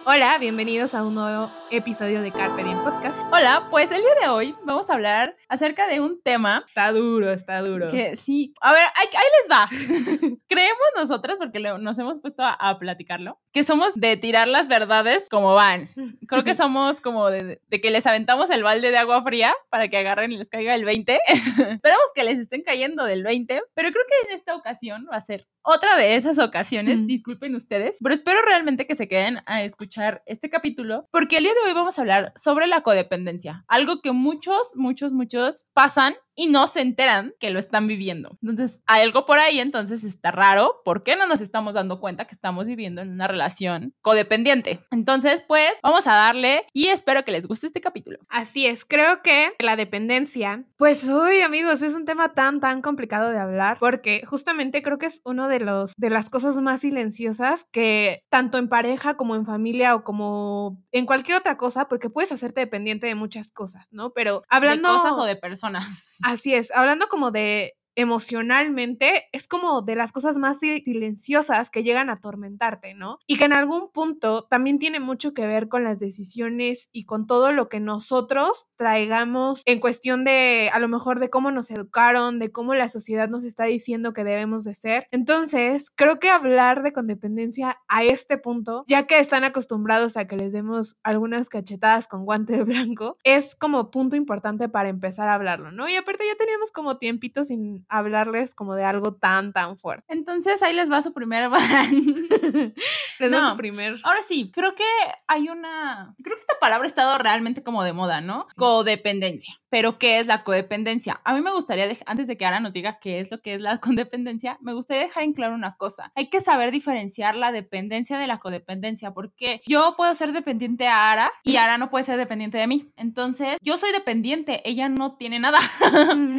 Hola, bienvenidos a un nuevo episodio de Carpe Diem Podcast. Hola, pues el día de hoy vamos a hablar acerca de un tema Está duro, está duro. que sí, a ver, ahí, ahí les va. Creemos nosotras, porque lo- nos hemos puesto a, a platicarlo, que somos de tirar las verdades como van. Creo que somos como de, de que les aventamos el balde de agua fría para que agarren y les caiga el 20. Esperamos que les estén cayendo del 20, pero creo que en esta ocasión va a ser otra de esas ocasiones, Mm. disculpen ustedes, pero espero realmente que se queden a escuchar este capítulo, porque el día de hoy vamos a hablar sobre la codependencia, algo que muchos, muchos, muchos pasan y no se enteran que lo están viviendo. Entonces, algo por ahí, entonces está raro. ¿Por qué no nos estamos dando cuenta que estamos viviendo en una relación codependiente? Entonces, pues, vamos a darle y espero que les guste este capítulo. Así es, creo que la dependencia, pues uy amigos, es un tema tan tan complicado de hablar porque justamente creo que es uno de los de las cosas más silenciosas que tanto en pareja como en familia o como en cualquier otra cosa, porque puedes hacerte dependiente de muchas cosas, ¿no? Pero hablando De cosas o de personas. Así es, hablando como de emocionalmente, es como de las cosas más si- silenciosas que llegan a atormentarte, ¿no? Y que en algún punto también tiene mucho que ver con las decisiones y con todo lo que nosotros traigamos en cuestión de, a lo mejor, de cómo nos educaron, de cómo la sociedad nos está diciendo que debemos de ser. Entonces, creo que hablar de condependencia a este punto, ya que están acostumbrados a que les demos algunas cachetadas con guante de blanco, es como punto importante para empezar a hablarlo, ¿no? Y aparte ya teníamos como tiempito sin hablarles como de algo tan, tan fuerte. Entonces, ahí les va su primer... Les doy No. su primer... Ahora sí, creo que hay una. Creo que esta palabra ha estado realmente como de moda, ¿no? Codependencia. Pero, ¿qué es la codependencia? A mí me gustaría, antes de que Ara nos diga qué es lo que es la codependencia, me gustaría dejar en claro una cosa. Hay que saber diferenciar la dependencia de la codependencia, porque yo puedo ser dependiente a Ara y Ara no puede ser dependiente de mí. Entonces, yo soy dependiente, ella no tiene nada.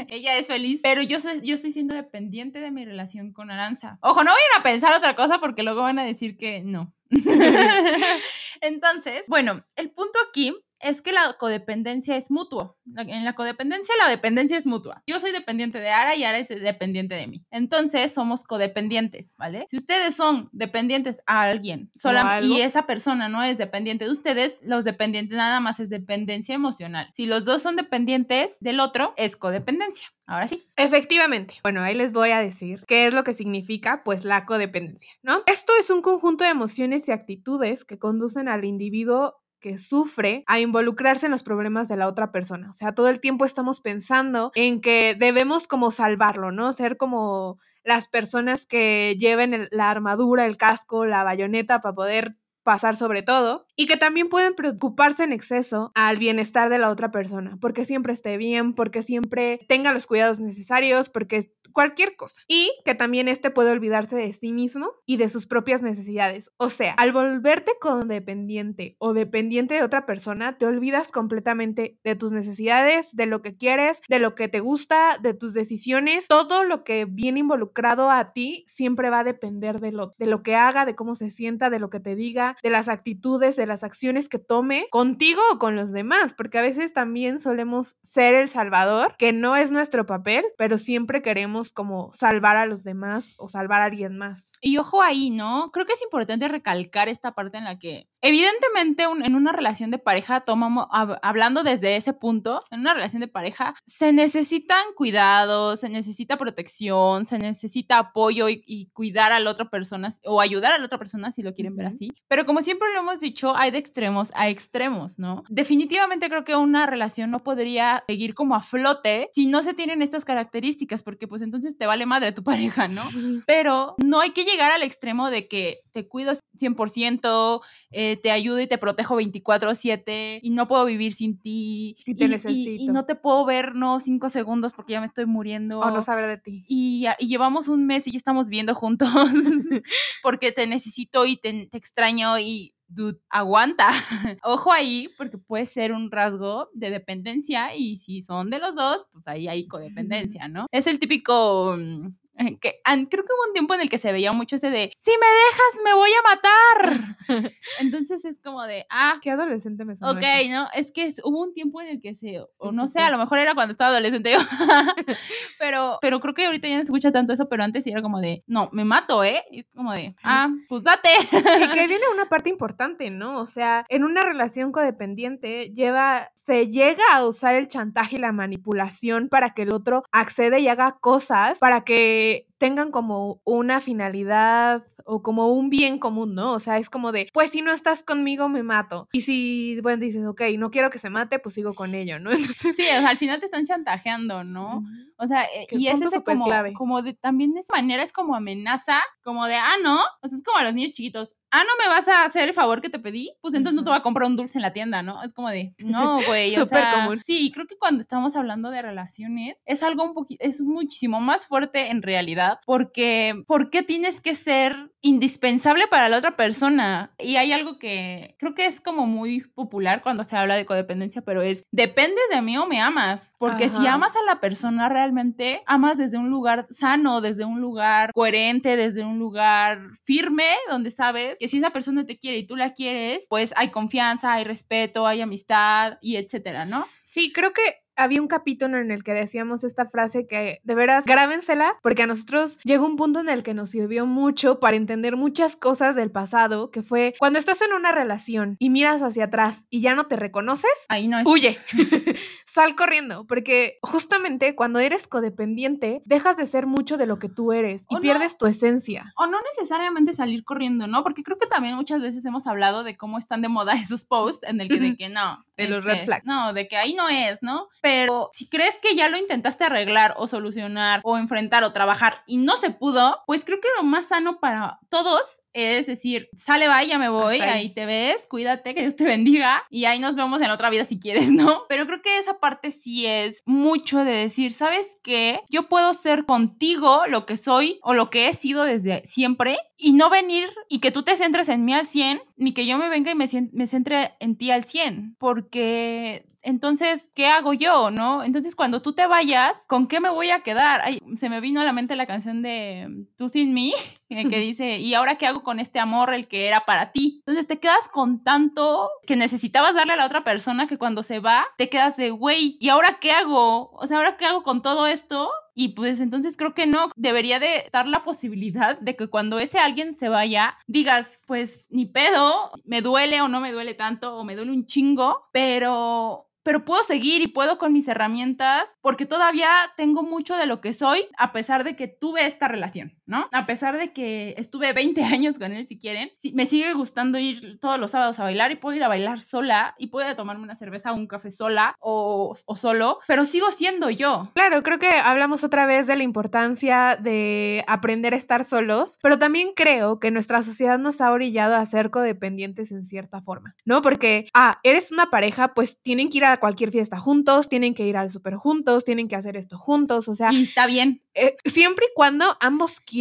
ella es feliz, pero yo, soy- yo estoy siendo dependiente de mi relación con Aranza. Ojo, no vayan a pensar otra cosa porque luego van a decir que no. Entonces, bueno, el punto aquí es que la codependencia es mutuo. En la codependencia la dependencia es mutua. Yo soy dependiente de Ara y Ara es dependiente de mí. Entonces somos codependientes, ¿vale? Si ustedes son dependientes a alguien sola- y esa persona no es dependiente de ustedes, los dependientes nada más es dependencia emocional. Si los dos son dependientes del otro, es codependencia. Ahora sí. Efectivamente. Bueno, ahí les voy a decir qué es lo que significa, pues, la codependencia, ¿no? Esto es un conjunto de emociones y actitudes que conducen al individuo que sufre a involucrarse en los problemas de la otra persona. O sea, todo el tiempo estamos pensando en que debemos como salvarlo, ¿no? Ser como las personas que lleven la armadura, el casco, la bayoneta para poder pasar sobre todo y que también pueden preocuparse en exceso al bienestar de la otra persona, porque siempre esté bien, porque siempre tenga los cuidados necesarios, porque cualquier cosa. Y que también este puede olvidarse de sí mismo y de sus propias necesidades. O sea, al volverte codependiente o dependiente de otra persona, te olvidas completamente de tus necesidades, de lo que quieres, de lo que te gusta, de tus decisiones. Todo lo que viene involucrado a ti siempre va a depender de lo, de lo que haga, de cómo se sienta, de lo que te diga, de las actitudes, de las acciones que tome contigo o con los demás, porque a veces también solemos ser el salvador, que no es nuestro papel, pero siempre queremos como salvar a los demás o salvar a alguien más. Y ojo ahí, ¿no? Creo que es importante recalcar esta parte en la que, evidentemente, un- en una relación de pareja, tomamos, hab- hablando desde ese punto, en una relación de pareja, se necesitan cuidados, se necesita protección, se necesita apoyo y, y cuidar a la otra persona o ayudar a la otra persona, si lo quieren ver así. Pero como siempre lo hemos dicho, hay de extremos a extremos, ¿no? Definitivamente creo que una relación no podría seguir como a flote si no se tienen estas características, porque pues entonces te vale madre tu pareja, ¿no? pero no hay que llegar al extremo de que te cuido 100%, eh, te ayudo y te protejo 24/7 y no puedo vivir sin ti Y te y necesito. no te puedo ver, no, cinco segundos porque ya me estoy muriendo. O no saber de ti. y, y llevamos un mes y ya estamos viviendo juntos porque te necesito y te, te extraño y dude, aguanta. Ojo ahí, porque puede ser un rasgo de dependencia y si son de los dos, pues ahí hay codependencia, ¿no? Es el típico, mm, que creo que hubo un tiempo en el que se veía mucho ese de, si me dejas, me voy a matar. Entonces es como de, ah. Qué adolescente me sonó Ok, ¿no? Es que hubo un tiempo en el que se, o no sé, a lo mejor era cuando estaba adolescente yo. pero, pero creo que ahorita ya no se escucha tanto eso, pero antes era como de, no, me mato, ¿eh? Y es como de, ah, pues date. y que viene una parte importante, ¿no? O sea, en una relación codependiente lleva, se llega a usar el chantaje y la manipulación para que el otro accede y haga cosas para que tengan como una finalidad o como un bien común, ¿no? O sea, es como de, pues si no estás conmigo, me mato. Y si, bueno, dices, ok, no quiero que se mate, pues sigo con ello, ¿no? Entonces, sí, o sea, al final te están chantajeando, ¿no? O sea, eh, y es ese como, como de, también de esa manera es como amenaza, como de, ah, no, o sea, es como a los niños chiquitos, ah, no me vas a hacer el favor que te pedí, pues entonces no te voy a comprar un dulce en la tienda, ¿no? Es como de, no, güey. Súper común. Sí, creo que cuando estamos hablando de relaciones, es algo un poquito, es muchísimo más fuerte en realidad, porque, ¿por qué tienes que ser indispensable para la otra persona? Y hay algo que creo que es como muy popular cuando se habla de codependencia, pero es, dependes de mí o me amas, porque si amas a la persona realmente, amas desde un lugar sano, desde un lugar coherente, desde un lugar firme, donde sabes que si esa persona te quiere y tú la quieres, pues hay confianza, hay respeto, hay amistad y etcétera, ¿no? Sí, creo que había un capítulo en el que decíamos esta frase que de veras grábensela porque a nosotros llegó un punto en el que nos sirvió mucho para entender muchas cosas del pasado, que fue cuando estás en una relación y miras hacia atrás y ya no te reconoces, ahí no es. Huye. Sal corriendo, porque justamente cuando eres codependiente dejas de ser mucho de lo que tú eres y pierdes tu esencia. O no necesariamente salir corriendo, ¿no? Porque creo que también muchas veces hemos hablado de cómo están de moda esos posts en el que de que no, de los red flags. No, de que ahí no es, ¿no? Pero si crees que ya lo intentaste arreglar o solucionar o enfrentar o trabajar y no se pudo, pues creo que lo más sano para todos es decir, sale, vaya, me voy, ahí. te ves, cuídate, que Dios te bendiga y ahí nos vemos en otra vida si quieres, ¿no? Pero creo que esa parte sí es mucho de decir, ¿sabes qué? Yo puedo ser contigo lo que soy o lo que he sido desde siempre y no venir y que tú te centres en mí al 100, ni que yo me venga y me, me centre en ti al 100, porque entonces, ¿qué hago yo, no? Entonces, cuando tú te vayas, ¿con qué me voy a quedar? Ay, se me vino a la mente la canción de Tú sin mí, que dice, ¿y ahora qué hago con este amor, el que era para ti? Entonces, te quedas con tanto que necesitabas darle a la otra persona que cuando se va, te quedas de, güey, ¿y ahora qué hago? O sea, ¿ahora qué hago con todo esto? Y pues entonces creo que no, debería de dar la posibilidad de que cuando ese alguien se vaya, digas, pues ni pedo, me duele o no me duele tanto, o me duele un chingo, pero pero puedo seguir y puedo con mis herramientas porque todavía tengo mucho de lo que soy a pesar de que tuve esta relación, ¿no? A pesar de que estuve 20 años con él, si quieren, me sigue gustando ir todos los sábados a bailar y puedo ir a bailar sola y puedo tomarme una cerveza o un café sola o, o solo, pero sigo siendo yo. Claro, creo que hablamos otra vez de la importancia de aprender a estar solos, pero también creo que nuestra sociedad nos ha orillado a ser codependientes en cierta forma, ¿no? Porque, ah, eres una pareja, pues tienen que ir a cualquier fiesta juntos, tienen que ir al súper juntos, tienen que hacer esto juntos, o sea... Y está bien. Eh, siempre y cuando ambos quieran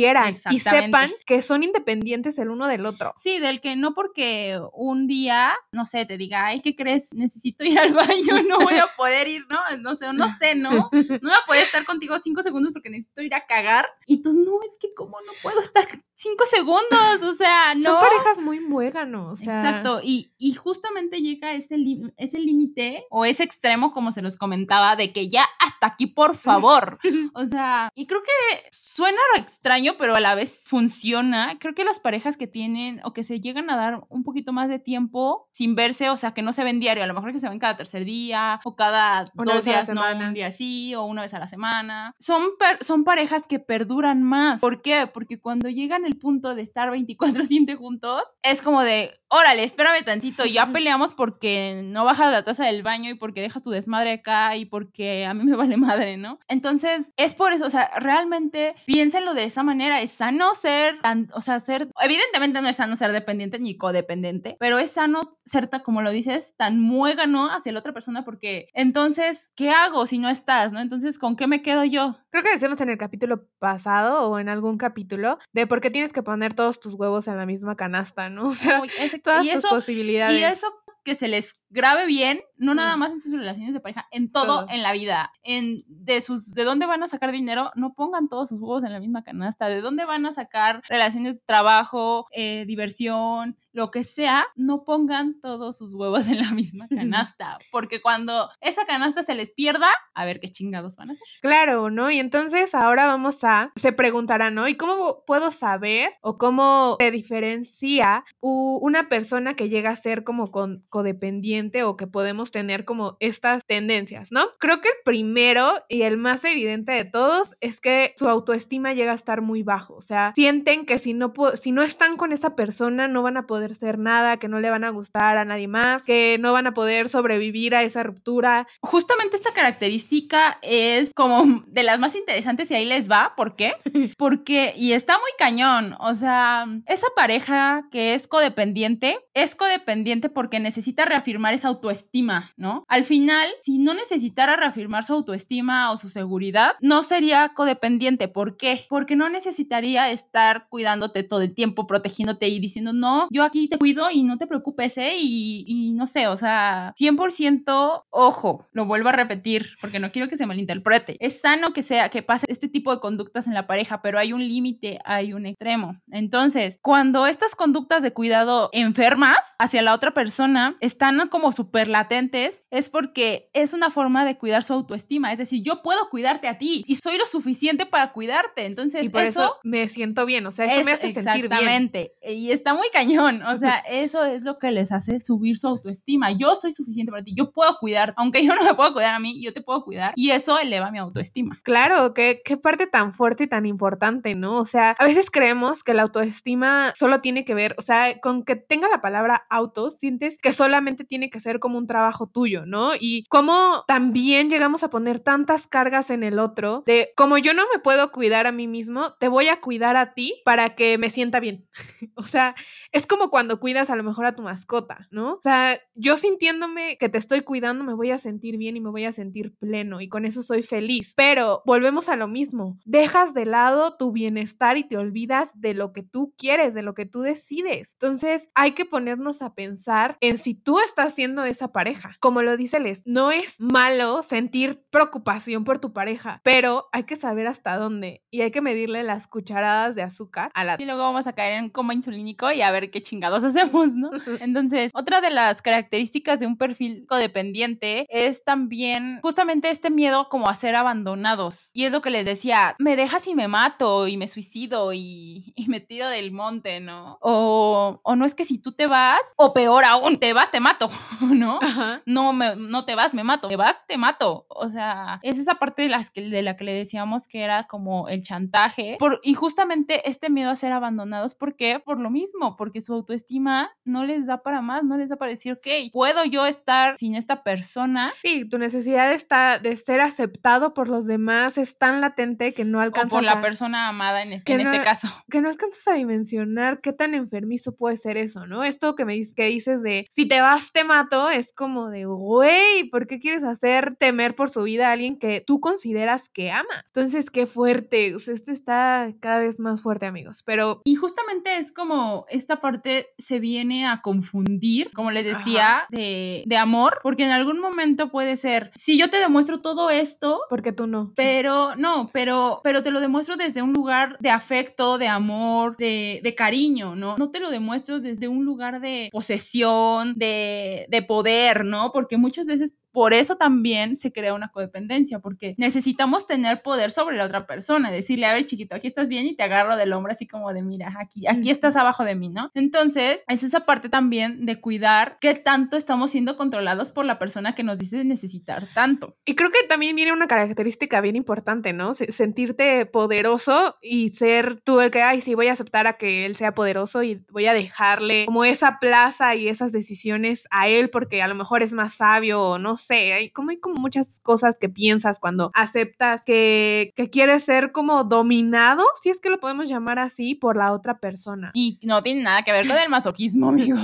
y sepan que son independientes el uno del otro. Sí, del que no porque un día, no sé, te diga, ay, ¿qué crees? Necesito ir al baño, no voy a poder ir, ¿no? No sé, no sé, ¿no? No voy a poder estar contigo cinco segundos porque necesito ir a cagar. Y tú, no, es que como no puedo estar cinco segundos, o sea, no. Son parejas muy muéganos, o sea. Exacto, y, y justamente llega ese, ese límite o ese extremo, como se los comentaba, de que ya hasta aquí, por favor. o sea, y creo que suena extraño, pero a la vez funciona. Creo que las parejas que tienen o que se llegan a dar un poquito más de tiempo sin verse, o sea, que no se ven diario, a lo mejor que se ven cada tercer día o cada dos días, no, un día sí o una vez a la semana. Son, son parejas que perduran más. ¿Por qué? Porque cuando llegan el punto de estar 24-7 juntos, es como de, órale, espérame tantito, ya peleamos porque no bajas la taza del baño y porque dejas tu desmadre acá y porque a mí me vale madre, ¿no? Entonces, es por eso, o sea, realmente piénsenlo de esa manera, es sano ser, o sea, ser, evidentemente no es sano ser dependiente ni codependiente, pero es sano ser, como lo dices, tan muégano hacia la otra persona porque entonces, ¿qué hago si no estás, no? Entonces, ¿con qué me quedo yo? Creo que decíamos en el capítulo pasado o en algún capítulo de por qué tienes que poner todos tus huevos en la misma canasta, ¿no? O sea, todas tus posibilidades. Y eso que se les grave bien, no nada más en sus relaciones de pareja, en todo en la vida, en de sus de dónde van a sacar dinero, no pongan todos sus huevos en la misma canasta, de dónde van a sacar relaciones de trabajo, eh, diversión, lo que sea, no pongan todos sus huevos en la misma canasta, porque cuando esa canasta se les pierda, a ver qué chingados van a hacer. Claro, ¿no? Y entonces ahora vamos a, se preguntarán, ¿no? ¿Y cómo puedo saber o cómo se diferencia una persona que llega a ser como con- codependiente o que podemos tener como estas tendencias, ¿no? Creo que el primero y el más evidente de todos es que su autoestima llega a estar muy bajo, o sea, sienten que si no, si no están con esa persona no van a poder ser nada, que no le van a gustar a nadie más, que no van a poder sobrevivir a esa ruptura, Justamente esta característica es como de las más interesantes y ahí les va, ¿por qué? Porque, y está muy cañón, o sea, esa pareja que es codependiente, es codependiente porque necesita reafirmar esa autoestima, ¿no? Al final, si no necesitara reafirmar su autoestima o su seguridad, no sería codependiente. ¿Por qué? Porque no necesitaría estar cuidándote todo el tiempo, protegiéndote y diciendo, no, yo aquí te cuido y no te preocupes, ¿eh? Y, y no sé, o sea, 100% ojo, lo vuelvo a repetir porque no quiero que se malinterprete. Es sano que sea, que pase este tipo de conductas en la pareja, pero hay un límite, hay un extremo. Entonces, cuando estas conductas de cuidado enfermas hacia la otra persona están como súper latentes, es porque es una forma de cuidar su autoestima. Es decir, yo puedo cuidarte a ti y soy lo suficiente para cuidarte. Entonces, y por eso, eso me siento bien, o sea, eso me es- hace sentir bien. Exactamente. Y está muy cañón. O sea, eso es lo que les hace subir su autoestima. Yo soy suficiente para ti. Yo puedo cuidar. Aunque yo no me puedo cuidar a mí, yo te puedo cuidar. Y eso eleva mi autoestima. Claro, qué, qué parte tan fuerte y tan importante, ¿no? O sea, a veces creemos que la autoestima solo tiene que ver, o sea, con que tenga la palabra auto, sientes que solamente tiene que ser como un trabajo tuyo, ¿no? Y cómo también llegamos a poner tantas cargas en el otro, de como yo no me puedo cuidar a mí mismo, te voy a cuidar a ti para que me sienta bien. o sea, es como cuando cuidas a lo mejor a tu mascota, ¿no? O sea, yo sintiéndome que te estoy cuidando, me voy a sentir bien y me voy a sentir pleno y con eso soy feliz. Pero volvemos a lo mismo, dejas de lado tu bienestar y te olvidas de lo que tú quieres, de lo que tú decides. Entonces hay que ponernos a pensar en si tú estás siendo esa pareja. Como lo dice Les, no es malo sentir preocupación por tu pareja, pero hay que saber hasta dónde y hay que medirle las cucharadas de azúcar a la... Y luego vamos a caer en coma insulínico y a ver qué chingados hacemos, ¿no? Entonces, otra de las características de un perfil codependiente es también justamente este miedo como a ser abandonados. Y es lo que les decía, me dejas y me mato y me suicido y, y me tiro del monte, ¿no? O, o no es que si tú te vas, o peor aún, te vas, te mato, ¿no? Ajá. no, me, no te vas, me mato, te vas, te mato. O sea, es esa parte de, las que, de la que le decíamos que era como el chantaje. Por, y justamente este miedo a ser abandonados, ¿por qué? Por lo mismo, porque su autoestima no les da para más, no les da para decir, ok, ¿puedo yo estar sin esta persona? Sí, tu necesidad está de ser aceptado por los demás es tan latente que no O alcanzas por la a, persona amada en, este, este no- caso. que no alcanzas a dimensionar qué tan enfermizo puede ser eso, ¿no? Esto que me dices que dices de si te vas te es como de güey, ¿por qué quieres hacer temer por su vida a alguien que tú consideras que amas? Entonces, qué fuerte, o sea, esto está cada vez más fuerte, amigos, pero Y justamente es como esta parte se viene a confundir, como les decía, de, de amor, porque en algún momento puede ser, si yo te demuestro todo esto, porque tú no. pero no, pero, pero te lo demuestro desde un lugar de afecto, de amor, de, de cariño, ¿no? No te lo demuestro desde un lugar de posesión, de, de poder, ¿no? Porque muchas veces por eso también se crea una codependencia, porque necesitamos tener poder sobre la otra persona, decirle, a ver, chiquito, aquí estás bien y te agarro del hombro así como de, mira, aquí, aquí estás abajo de mí, ¿no? Entonces, es esa parte también de cuidar qué tanto estamos siendo controlados por la persona que nos dice necesitar tanto. Y creo que también viene una característica bien importante, ¿no? Se- Sentirte poderoso y ser tú el que, ay, sí, voy a aceptar a que él sea poderoso y voy a dejarle como esa plaza y esas decisiones a él porque a lo mejor es más sabio o no sé, hay como, hay como muchas cosas que piensas cuando aceptas que, que quieres ser como dominado, si es que lo podemos llamar así, por la otra persona. Y no tiene nada que ver con el masoquismo, amigos.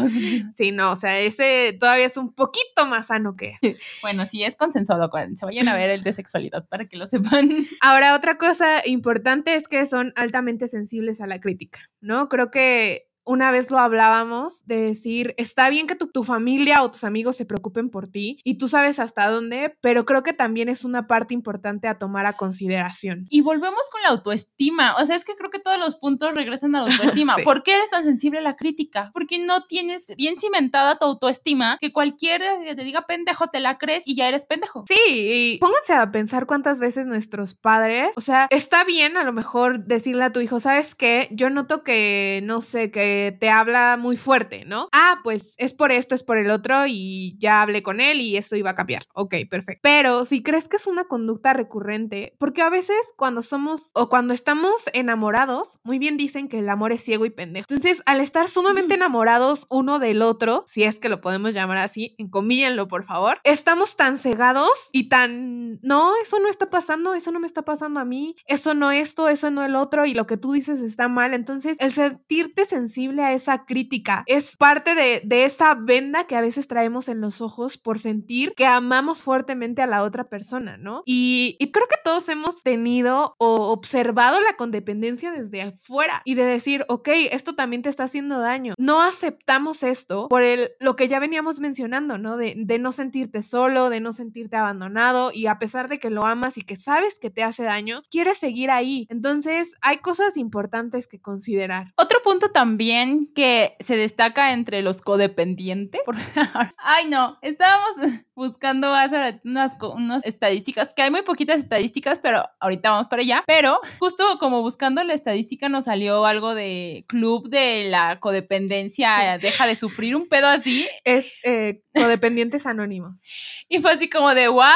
Sí, no, o sea, ese todavía es un poquito más sano que es. Bueno, sí es consensuado, acuérdense. Vayan a ver el de sexualidad para que lo sepan. Ahora, otra cosa importante es que son altamente sensibles a la crítica, ¿no? Creo que una vez lo hablábamos de decir, está bien que tu, tu familia o tus amigos se preocupen por ti y tú sabes hasta dónde, pero creo que también es una parte importante a tomar a consideración. Y volvemos con la autoestima. O sea, es que creo que todos los puntos regresan a la autoestima. Sí. ¿Por qué eres tan sensible a la crítica? Porque no tienes bien cimentada tu autoestima que cualquier que te diga pendejo te la crees y ya eres pendejo. Sí, y pónganse a pensar cuántas veces nuestros padres, o sea, está bien a lo mejor decirle a tu hijo, ¿sabes qué? Yo noto que, no sé, que te habla muy fuerte, ¿no? Ah, pues es por esto, es por el otro y ya hablé con él y eso iba a cambiar. Ok, perfecto. Pero si crees que es una conducta recurrente, porque a veces cuando somos o cuando estamos enamorados, muy bien dicen que el amor es ciego y pendejo. Entonces, al estar sumamente enamorados uno del otro, si es que lo podemos llamar así, encomíenlo por favor, estamos tan cegados y tan, no, eso no está pasando, eso no me está pasando a mí, eso no esto, eso no el otro y lo que tú dices está mal. Entonces, el sentirte sensible a esa crítica es parte de, de esa venda que a veces traemos en los ojos por sentir que amamos fuertemente a la otra persona, ¿no? Y, creo que todos hemos tenido o observado la codependencia desde afuera y de decir, ok, esto también te está haciendo daño. No aceptamos esto por el, lo que ya veníamos mencionando, ¿no? De, de no sentirte solo, de no sentirte abandonado y a pesar de que lo amas y que sabes que te hace daño, quieres seguir ahí. Entonces, hay cosas importantes que considerar. Otro punto también que se destaca entre los codependientes. Ay, no, estábamos buscando hace unas, unas estadísticas, que hay muy poquitas estadísticas, pero ahorita vamos para allá. Pero justo como buscando la estadística nos salió algo de club de la codependencia, deja de sufrir un pedo así. Es eh, codependientes anónimos. Y fue así como de, ¿what?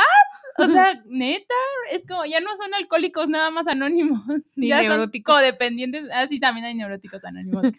O sea, neta, es como, ya no son alcohólicos nada más anónimos. Ni ya neuróticos. son codependientes. Ah, sí, también hay neuróticos anónimos. Güey.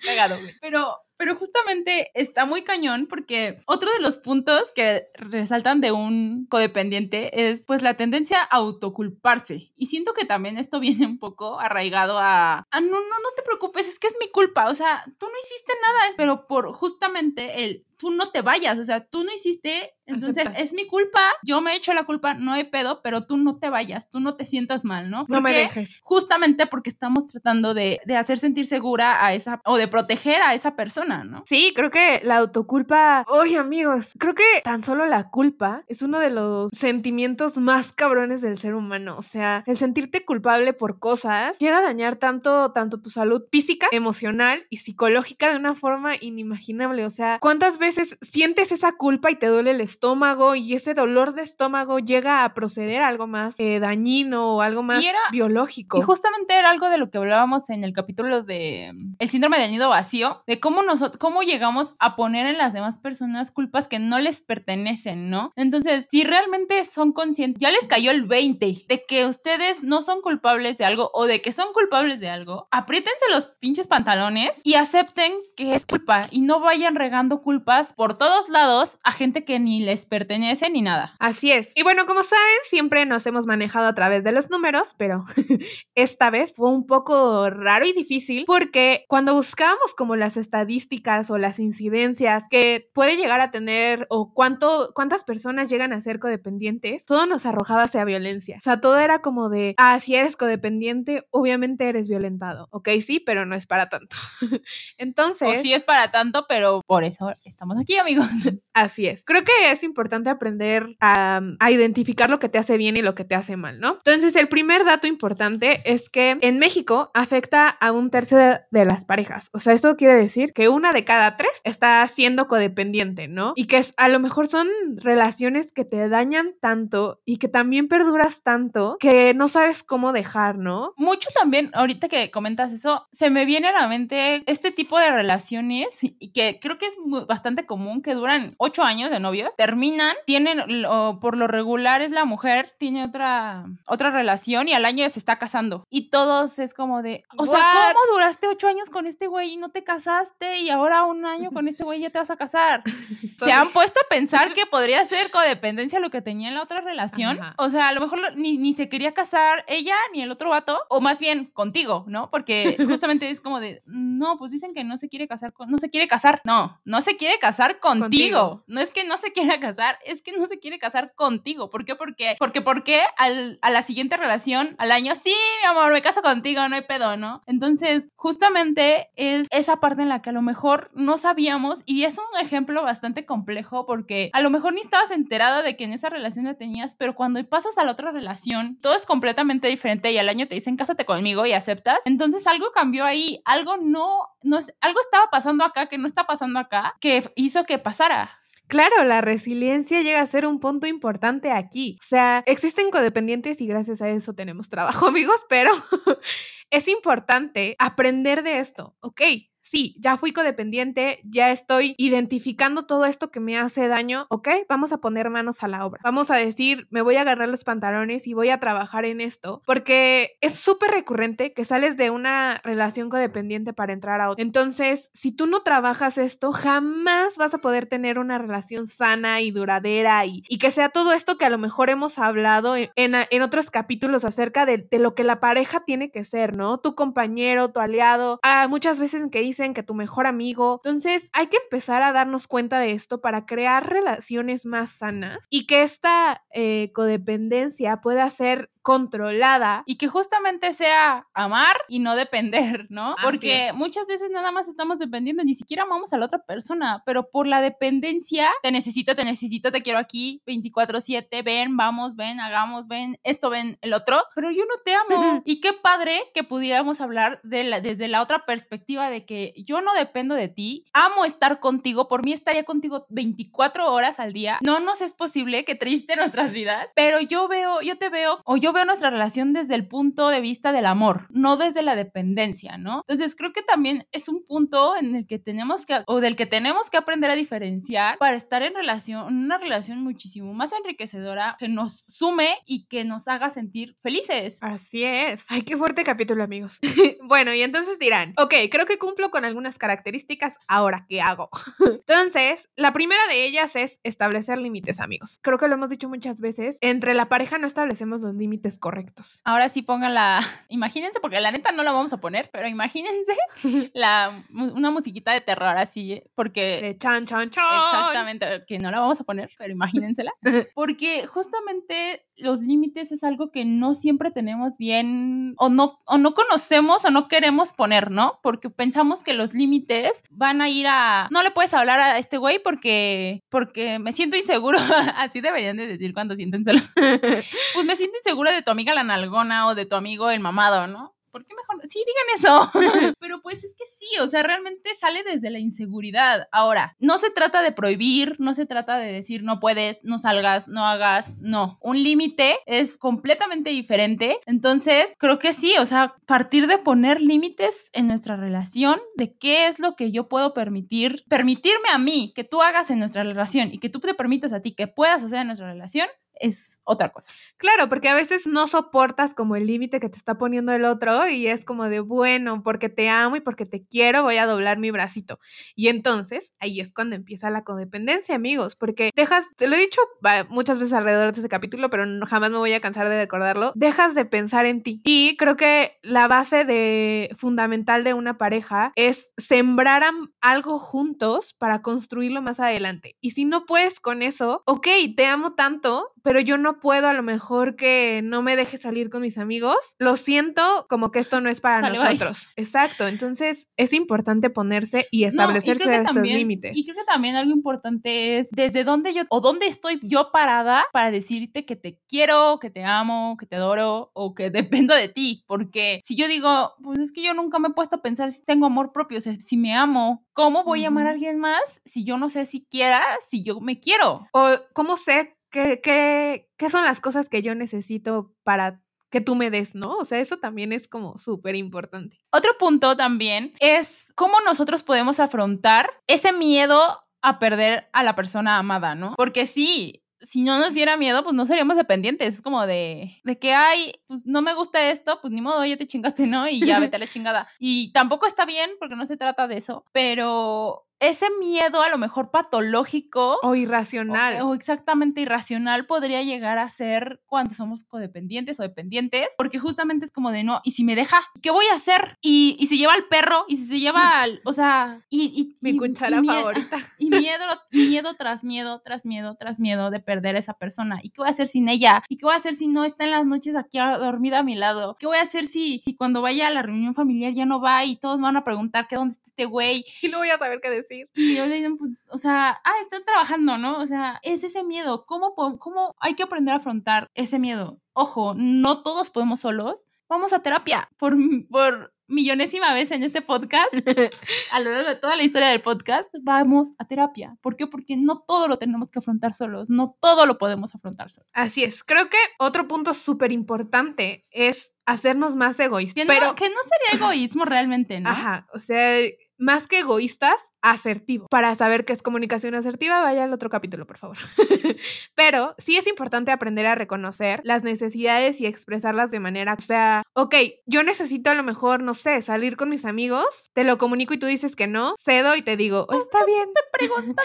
Pero, pero justamente está muy cañón porque otro de los puntos que resaltan de un codependiente es pues la tendencia a autoculparse. Y siento que también esto viene un poco arraigado a, ah, no, no, no te preocupes, es que es mi culpa. O sea, tú no hiciste nada, pero por justamente el tú no te vayas, o sea, tú no hiciste, entonces Acepta. es mi culpa, yo me he hecho la culpa, no hay pedo, pero tú no te vayas, tú no te sientas mal, ¿no? No me dejes. Justamente porque estamos tratando de, de hacer sentir segura a esa, o de proteger a esa persona, ¿no? Sí, creo que la autoculpa, oye amigos, creo que tan solo la culpa es uno de los sentimientos más cabrones del ser humano. O sea, el sentirte culpable por cosas llega a dañar tanto, tanto tu salud física, emocional y psicológica de una forma inimaginable. O sea, ¿cuántas veces sientes esa culpa y te duele el estómago y ese dolor de estómago llega a proceder a algo más eh, dañino o algo más era- biológico? Y justamente era algo de lo que hablábamos en el capítulo de mm, el síndrome del nido vacío, de cómo nosotros, cómo llegamos a poner en las demás personas culpas que no les pertenecen, ¿no? Entonces, si realmente son conscientes, ya les cayó el 20 de que ustedes no son culpables de algo o de que son culpables de algo, apriétense los pinches pantalones y acepten que es culpa y no vayan regando por todos lados a gente que ni les pertenece ni nada. Así es. Y bueno, como saben, siempre nos hemos manejado a través de los números, pero esta vez fue un poco raro y difícil porque cuando buscábamos como las estadísticas o las incidencias que puede llegar a tener o cuánto, cuántas personas llegan a ser codependientes, todo nos arrojaba hacia violencia. O sea, todo era como de, ah, si eres codependiente, obviamente eres violentado. Ok, sí, pero no es para tanto. Entonces... O sí es para tanto, pero por eso estamos aquí, amigos. Así es. Creo que es importante aprender a, a identificar lo que te hace bien y lo que te hace mal, ¿no? Entonces, el primer dato importante es que en México afecta a un tercio de, de las parejas. O sea, esto quiere decir que una de cada tres está siendo codependiente, ¿no? Y que es- a lo mejor son relaciones que te dañan tanto y que también perduras tanto que no sabes cómo dejar, ¿no? Mucho también, ahorita que comentas eso, se me viene a la mente este tipo de relaciones y que creo que es muy- bastante común que duran ocho años de novios, terminan, tienen, por lo regular es la mujer, tiene otra, otra relación y al año se está casando. Y todos es como de, o sea, What? ¿cómo duraste ocho años con este güey y no te casaste y ahora un año con este güey ya te vas a casar? se han puesto a pensar que podría ser codependencia lo que tenía en la otra relación. Ajá. O sea, a lo mejor ni, ni se quería casar ella ni el otro vato, o más bien contigo, ¿no? Porque justamente es como de, no, pues dicen que no se quiere casar con, no se quiere casar. No, no se quiere casar contigo. No es que no se quiera casar, es que no se quiere casar contigo. ¿Por qué? Porque, porque, porque al, a la siguiente relación, al año, sí, mi amor, me caso contigo, no hay pedo, ¿no? Entonces, justamente es esa parte en la que a lo mejor no sabíamos y es un ejemplo bastante complejo porque a lo mejor ni estabas enterada de que en esa relación la tenías, pero cuando pasas a la otra relación, todo es completamente diferente y al año te dicen cásate conmigo y aceptas. Entonces algo cambió ahí, algo no, no es, algo estaba pasando acá que no está pasando acá, que hizo que pasara. Claro, la resiliencia llega a ser un punto importante aquí. O sea, existen codependientes y gracias a eso tenemos trabajo, amigos, pero es importante aprender de esto. Ok, sí, ya fui codependiente, ya estoy identificando todo esto que me hace daño, ok, vamos a poner manos a la obra. Vamos a decir, me voy a agarrar los pantalones y voy a trabajar en esto, porque es súper recurrente que sales de una relación codependiente para entrar a otra. Entonces, si tú no trabajas esto, jamás vas a poder tener una relación sana y duradera y, que sea todo esto que a lo mejor hemos hablado en, otros capítulos acerca de, lo que la pareja tiene que ser, ¿no? Tu compañero, tu aliado. Ah, muchas veces que que tu mejor amigo. Entonces hay que empezar a darnos cuenta de esto para crear relaciones más sanas y que esta eh, codependencia pueda ser controlada. Y que justamente sea amar y no depender, ¿no? Porque muchas veces nada más estamos dependiendo, ni siquiera amamos a la otra persona, pero por la dependencia, te necesito, te necesito, te quiero aquí 24/7, ven, vamos, ven, hagamos, ven, esto, ven, el otro, pero yo no te amo. y qué padre que pudiéramos hablar de la, desde la otra perspectiva de que yo no dependo de ti, amo estar contigo, por mí estaría contigo 24 horas al día, no nos es posible que triste nuestras vidas, pero yo veo, yo te veo o yo veo nuestra relación desde el punto de vista del amor, no desde la dependencia, ¿no? Entonces creo que también es un punto en el que tenemos que, o del que tenemos que aprender a diferenciar para estar en relación, una relación muchísimo más enriquecedora, que nos sume y que nos haga sentir felices. Así es. Ay, qué fuerte capítulo, amigos. bueno, y entonces dirán, ok, creo que cumplo con algunas características, ahora, ¿qué hago? entonces, la primera de ellas es establecer límites, amigos. Creo que lo hemos dicho muchas veces, entre la pareja no establecemos los límites correctos. Ahora sí la imagínense, porque la neta no la vamos a poner, pero imagínense la, una musiquita de terror así, porque... De chan, chan, chan. Exactamente, que no la vamos a poner, pero imagínensela. Porque justamente los límites es algo que no siempre tenemos bien o no, o no conocemos o no queremos poner, ¿no? Porque pensamos que los límites van a ir a... No le puedes hablar a este güey porque, porque me siento inseguro. Así deberían de decir cuando sienten celos. pues me siento insegura de tu amiga la nalgona o de tu amigo el mamado, ¿no? ¿por qué mejor? Sí, digan eso. Pero pues es que sí, o sea, realmente sale desde la inseguridad. Ahora, no se trata de prohibir, no se trata de decir no puedes, no salgas, no hagas, no. Un límite es completamente diferente. Entonces, creo que sí, o sea, partir de poner límites en nuestra relación, de qué es lo que yo puedo permitir, permitirme a mí que tú hagas en nuestra relación y que tú te permitas a ti que puedas hacer en nuestra relación, es otra cosa. Claro, porque a veces no soportas como el límite que te está poniendo el otro y es como de, bueno, porque te amo y porque te quiero, voy a doblar mi bracito. Y entonces ahí es cuando empieza la codependencia, amigos, porque dejas, te lo he dicho muchas veces alrededor de este capítulo, pero jamás me voy a cansar de recordarlo, dejas de pensar en ti. Y creo que la base de fundamental de una pareja es sembrar algo juntos para construirlo más adelante. Y si no puedes con eso, ok, te amo tanto, pero yo no puedo a lo mejor que no me deje salir con mis amigos. Lo siento como que esto no es para nosotros. Exacto. Entonces es importante ponerse y establecerse estos límites. Y creo que también algo importante es desde dónde yo o dónde estoy yo parada para decirte que te quiero, que te amo, que te adoro o que dependo de ti. Porque si yo digo, pues es que yo nunca me he puesto a pensar si tengo amor propio, o sea, si me amo, ¿cómo voy a amar a alguien más si yo no sé siquiera si yo me quiero? O cómo sé ¿Qué, qué, son las cosas que yo necesito para que tú me des, ¿no? O sea, eso también es como súper importante. Otro punto también es cómo nosotros podemos afrontar ese miedo a perder a la persona amada, ¿no? Porque sí, si no nos diera miedo, pues no seríamos dependientes. Es como de, de que, ay, pues no me gusta esto, pues ni modo, ya te chingaste, ¿no? Y ya vete a la chingada. Y tampoco está bien, porque no se trata de eso, pero ese miedo a lo mejor patológico o irracional. O, exactamente irracional podría llegar a ser cuando somos codependientes o dependientes, porque justamente es como de no, ¿y si me deja? ¿Qué voy a hacer? ¿Y, y si lleva al perro? ¿Y si se lleva al, o sea, y... Mi cuchara favorita. Y miedo, miedo tras miedo, tras miedo, tras miedo de perder a esa persona. ¿Y qué voy a hacer sin ella? ¿Y qué voy a hacer si no está en las noches aquí dormida a mi lado? ¿Qué voy a hacer si, si cuando vaya a la reunión familiar ya no va y todos van a preguntar que dónde está este güey? Y no voy a saber qué decir. Y yo le digo, pues, o sea, ah, están trabajando, ¿no? O sea, es ese miedo. ¿Cómo, ¿Cómo hay que aprender a afrontar ese miedo? Ojo, no todos podemos solos. Vamos a terapia por, por millonésima vez en este podcast, a lo largo de toda la historia del podcast, vamos a terapia. ¿Por qué? Porque no todo lo tenemos que afrontar solos, no todo lo podemos afrontar solos. Así es. Creo que otro punto súper importante es hacernos más egoístas. pero que no sería egoísmo realmente, ¿no? Ajá, o sea, más que egoístas, asertivo. Para saber qué es comunicación asertiva, vaya al otro capítulo, por favor. Pero sí es importante aprender a reconocer las necesidades y expresarlas de manera, o sea, ok, yo necesito a lo mejor, no sé, salir con mis amigos, te lo comunico y tú dices que no, cedo y te digo, oh, está bien. Te preguntando.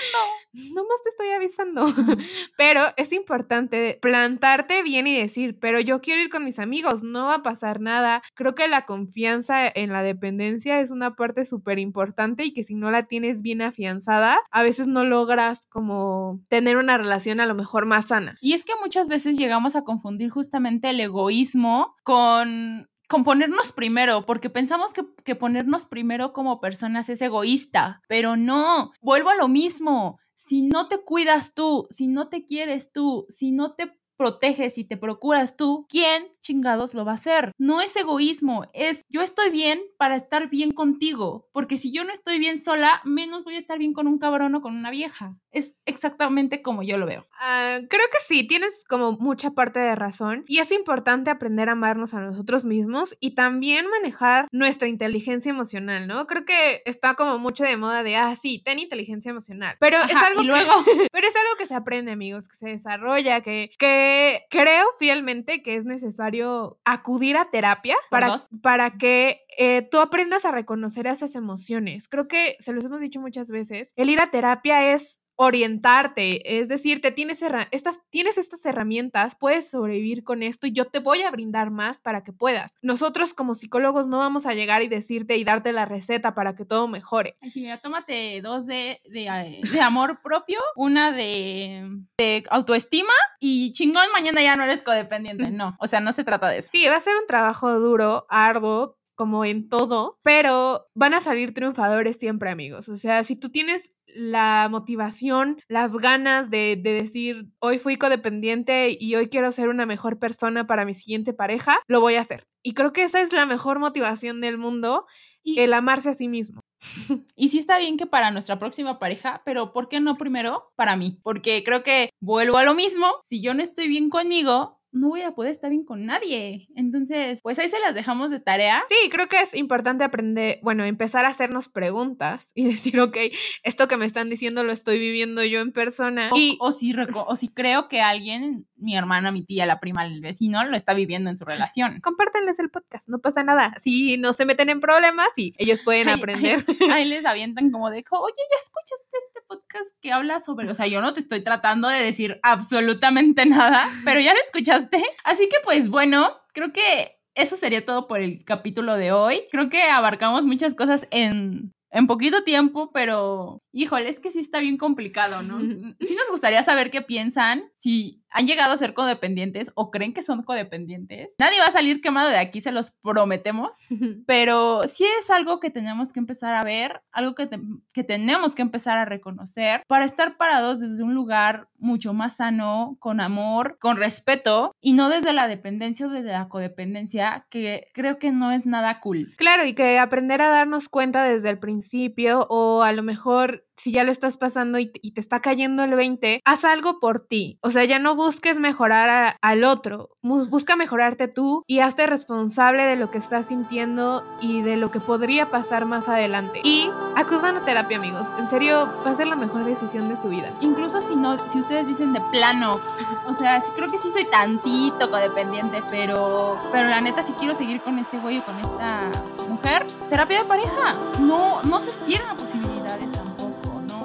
Nomás te estoy avisando. pero es importante plantarte bien y decir, pero yo quiero ir con mis amigos, no va a pasar nada. Creo que la confianza en la dependencia es una parte súper importante y que si no la tienes bien afianzada, a veces no logras como tener una relación a lo mejor más sana. Y es que muchas veces llegamos a confundir justamente el egoísmo con con ponernos primero, porque pensamos que, que, ponernos primero como personas es egoísta, pero no, vuelvo a lo mismo. Si no te cuidas tú, si no te quieres tú, si no te proteges y te procuras tú, ¿quién chingados lo va a hacer? No es egoísmo, es yo estoy bien para estar bien contigo, porque si yo no estoy bien sola, menos voy a estar bien con un cabrón o con una vieja. Es exactamente como yo lo veo. Ah, creo que sí, tienes como mucha parte de razón y es importante aprender a amarnos a nosotros mismos y también manejar nuestra inteligencia emocional, ¿no? Creo que está como mucho de moda de, ah, sí, ten inteligencia emocional, pero es algo luego... pero es algo que se aprende, amigos, que se desarrolla, que, que creo fielmente que es necesario acudir a terapia para, para que eh, tú aprendas a reconocer esas emociones. Creo que se los hemos dicho muchas veces, el ir a terapia es orientarte, es decir, te tienes, estas, tienes estas herramientas, puedes sobrevivir con esto y yo te voy a brindar más para que puedas. Nosotros como psicólogos no vamos a llegar y decirte y darte la receta para que todo mejore. Así, mira, tómate dos de, de, de amor propio, una de, de, autoestima y chingón, mañana ya no eres codependiente. No, o sea, no se trata de eso. Sí, va a ser un trabajo duro, arduo, como en todo, pero van a salir triunfadores siempre, amigos. O sea, si tú tienes la motivación, las ganas de, decir, hoy fui codependiente y hoy quiero ser una mejor persona para mi siguiente pareja, lo voy a hacer. Y creo que esa es la mejor motivación del mundo, y, el amarse a sí mismo. Y sí está bien que para nuestra próxima pareja, pero ¿por qué no primero para mí? Porque creo que vuelvo a lo mismo, si yo no estoy bien conmigo, no voy a poder estar bien con nadie. Entonces, pues ahí se las dejamos de tarea. Sí, creo que es importante aprender, bueno, empezar a hacernos preguntas y decir, ok, esto que me están diciendo lo estoy viviendo yo en persona. O, y... o, si, o si creo que alguien, mi hermana, mi tía, la prima, el vecino, lo está viviendo en su relación. Compártanles el podcast, no pasa nada. Si no se meten en problemas y ellos pueden aprender. Ahí, les avientan como de, oye, ya escuchaste este podcast que habla sobre, o sea, yo no te estoy tratando de decir absolutamente nada, pero ya lo escuchaste Así que pues bueno, creo que eso sería todo por el capítulo de hoy. Creo que abarcamos muchas cosas en, en poquito tiempo, pero híjole, es que sí está bien complicado, ¿no? Sí nos gustaría saber qué piensan, si han llegado a ser codependientes o creen que son codependientes. Nadie va a salir quemado de aquí, se los prometemos, pero sí es algo que tenemos que empezar a ver, algo que, que tenemos que empezar a reconocer para estar parados desde un lugar mucho más sano, con amor, con respeto y no desde la dependencia o desde la codependencia, que creo que no es nada cool. Claro, y que aprender a darnos cuenta desde el principio o a lo mejor si ya lo estás pasando y, te está cayendo el 20, haz algo por ti. O sea, ya no busques mejorar al otro, busca mejorarte tú y hazte responsable de lo que estás sintiendo y de lo que podría pasar más adelante. Y acusan a terapia, amigos. En serio, va a ser la mejor decisión de su vida. Incluso si no, si ustedes dicen de plano, o sea, creo que sí soy tantito codependiente, pero, pero la neta, si quiero seguir con este güey o con esta mujer, terapia de pareja. No, no se cierran posibilidades tampoco.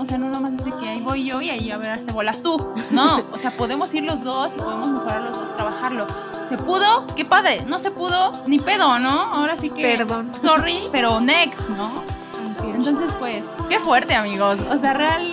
O sea, no nomás es de que ahí voy yo y ahí a ver, te bolas tú. No, o sea, podemos ir los dos y podemos mejorar los dos, trabajarlo. ¿Se pudo? ¡Qué padre! No se pudo, ni pedo, ¿no? Ahora sí que. Perdón. Sorry, pero next, ¿no? Entonces, pues, qué fuerte, amigos. O sea, real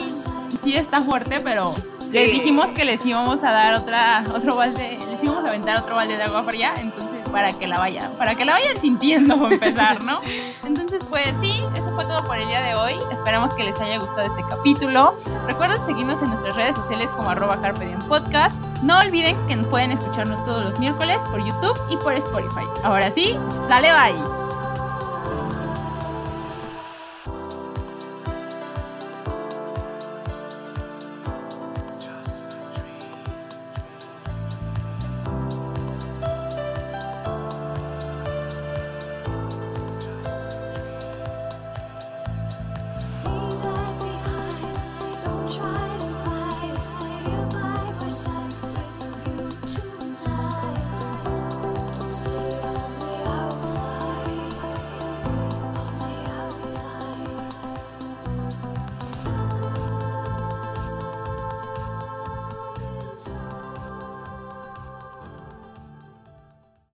sí está fuerte, pero les dijimos que les íbamos a dar otra, otro balde, les íbamos a aventar otro balde de agua fría, entonces para que la vayan, para que la vayan sintiendo para empezar, ¿no? Entonces, pues sí, eso fue todo por el día de hoy. Esperamos que les haya gustado este capítulo. Recuerden seguirnos en nuestras redes sociales como arroba Podcast. No olviden que pueden escucharnos todos los miércoles por YouTube y por Spotify. Ahora sí, sale bye.